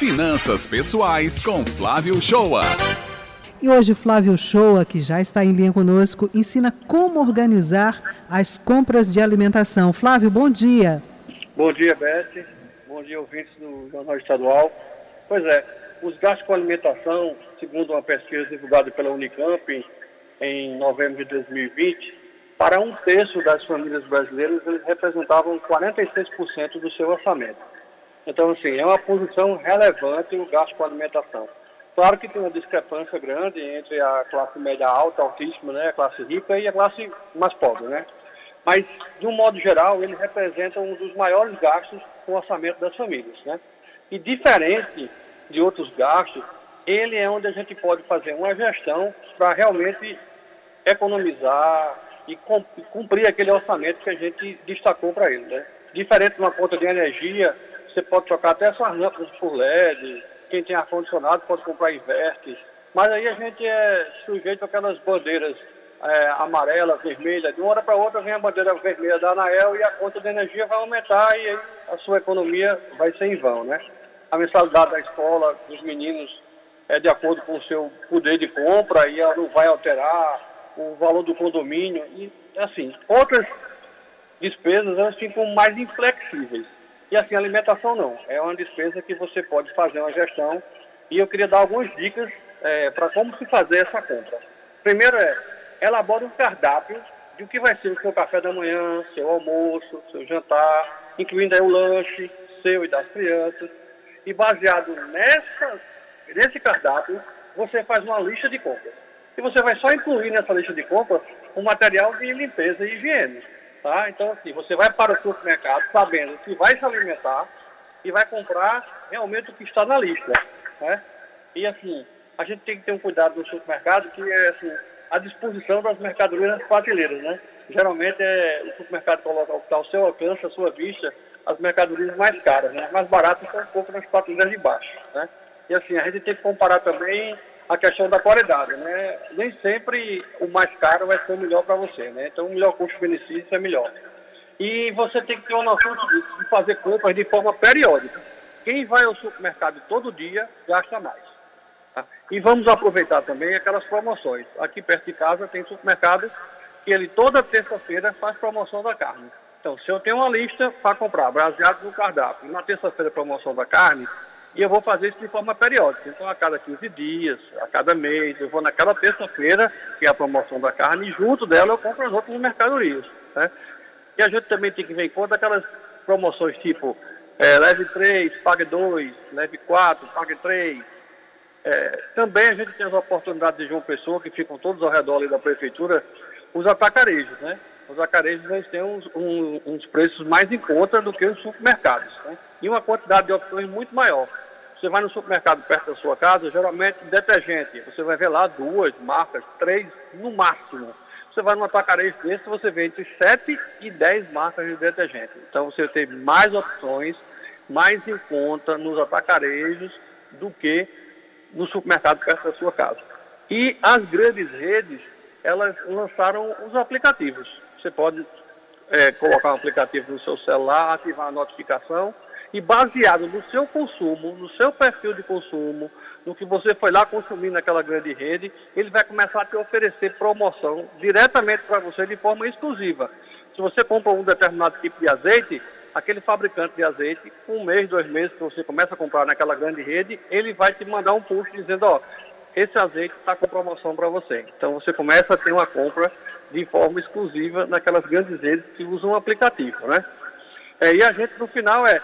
Finanças Pessoais com Flávio Shoa. E hoje Flávio Shoa, que já está em linha conosco, ensina como organizar as compras de alimentação. Flávio, bom dia. Bom dia, Beth. Bom dia, ouvintes do Jornal Estadual. Pois é, os gastos com alimentação, segundo uma pesquisa divulgada pela Unicamp em novembro de 2020, para um terço das famílias brasileiras, eles representavam 46% do seu orçamento. Então, assim, é uma posição relevante o gasto com alimentação. Claro que tem uma discrepância grande entre a classe média alta, altíssima, né, a classe rica e a classe mais pobre, né? Mas, de um modo geral, ele representa um dos maiores gastos com o orçamento das famílias, né? E diferente de outros gastos, ele é onde a gente pode fazer uma gestão para realmente economizar e cumprir aquele orçamento que a gente destacou para ele, né? Diferente de uma conta de energia, você pode trocar até suas lâmpadas por LED, quem tem ar-condicionado pode comprar inverte, mas aí a gente é sujeito àquelas bandeiras é, amarela, vermelha, de uma hora para outra vem a bandeira vermelha da ANAEL e a conta de energia vai aumentar e aí a sua economia vai ser em vão, né? A mensalidade da escola dos meninos é de acordo com o seu poder de compra e ela não vai alterar o valor do condomínio e assim, outras despesas elas ficam mais inflexíveis. E assim, alimentação não. É uma despesa que você pode fazer uma gestão. E eu queria dar algumas dicas é, para como se fazer essa compra. Primeiro é, elabore um cardápio de o que vai ser o seu café da manhã, seu almoço, seu jantar, incluindo aí o lanche seu e das crianças. E baseado nessa, nesse cardápio, você faz uma lista de compras. E você vai só incluir nessa lista de compras o material de limpeza e higiene. Tá? Então, assim, você vai para o supermercado sabendo que vai se alimentar e vai comprar realmente o que está na lista. Né? E, assim, a gente tem que ter um cuidado no supermercado que é, assim, a disposição das mercadorias nas prateleiras, né? Geralmente, é, o supermercado coloca o que está ao seu alcance, à sua vista, as mercadorias mais caras, né? Mais baratas estão um pouco nas prateleiras de baixo, né? E, assim, a gente tem que comparar também a questão da qualidade, né? Nem sempre o mais caro vai ser o melhor para você, né? Então, o melhor custo-benefício é melhor. E você tem que ter uma noção de fazer compras de forma periódica. Quem vai ao supermercado todo dia gasta mais. Tá? E vamos aproveitar também aquelas promoções. Aqui perto de casa tem supermercado que ele toda terça-feira faz promoção da carne. Então, se eu tenho uma lista para comprar, baseado no cardápio, na terça-feira promoção da carne, e eu vou fazer isso de forma periódica. Então, a cada 15 dias, a cada mês, eu vou naquela terça-feira, que é a promoção da carne, e junto dela eu compro as outras mercadorias. Né? E a gente também tem que ver em conta aquelas promoções tipo é, leve 3, pague 2, leve 4, pague 3. É, também a gente tem as oportunidades de João Pessoa, que ficam todos ao redor da prefeitura, os atacarejos, né? Os atacarejos eles têm uns, um, uns preços mais em conta do que os supermercados, né? E uma quantidade de opções muito maior. Você vai no supermercado perto da sua casa, geralmente detergente, você vai ver lá duas marcas, três no máximo. Você vai no atacarejo desse, você vê entre 7 e 10 marcas de detergente. Então você tem mais opções, mais em conta nos atacarejos do que no supermercado perto da sua casa. E as grandes redes, elas lançaram os aplicativos. Você pode é, colocar um aplicativo no seu celular, ativar a notificação e baseado no seu consumo, no seu perfil de consumo, no que você foi lá consumir naquela grande rede, ele vai começar a te oferecer promoção diretamente para você de forma exclusiva. Se você compra um determinado tipo de azeite, aquele fabricante de azeite, um mês, dois meses que você começa a comprar naquela grande rede, ele vai te mandar um post dizendo, ó, esse azeite está com promoção para você. Então você começa a ter uma compra de forma exclusiva naquelas grandes redes que usam o aplicativo, né? É, e a gente no final é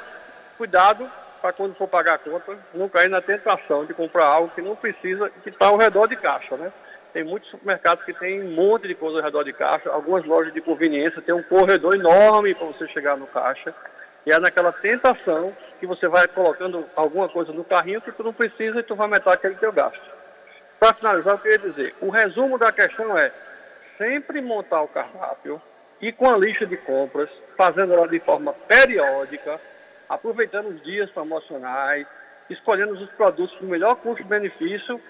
cuidado para quando for pagar a conta, não cair na tentação de comprar algo que não precisa que está ao redor de caixa, né? Tem muitos supermercados que tem um monte de coisa ao redor de caixa, algumas lojas de conveniência tem um corredor enorme para você chegar no caixa. E é naquela tentação que você vai colocando alguma coisa no carrinho que tu não precisa e tu vai aumentar aquele teu gasto. Para finalizar, eu queria dizer, o resumo da questão é sempre montar o cardápio e com a lista de compras, fazendo ela de forma periódica, aproveitando os dias promocionais, escolhendo os produtos com melhor custo-benefício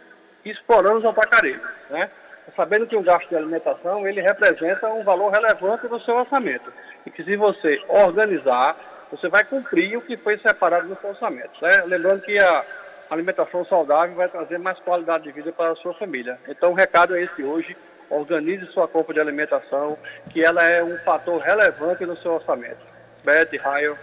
e explorando os atacarejos, né? Sabendo que o gasto de alimentação, ele representa um valor relevante no seu orçamento. E que se você organizar, você vai cumprir o que foi separado no seu orçamento. Né? Lembrando que a, alimentação saudável vai trazer mais qualidade de vida para a sua família. Então o recado é esse hoje, organize sua compra de alimentação, que ela é um fator relevante no seu orçamento. Beth, Raio.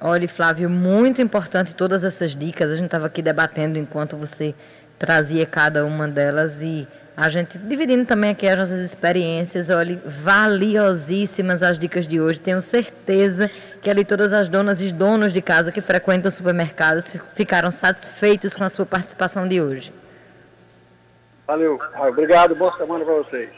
Olha, Flávio, muito importante todas essas dicas. A gente estava aqui debatendo enquanto você trazia cada uma delas e a gente dividindo também aqui as nossas experiências. Olha, valiosíssimas as dicas de hoje. Tenho certeza que ali todas as donas e donos de casa que frequentam supermercados ficaram satisfeitos com a sua participação de hoje. Valeu, obrigado, boa semana para vocês.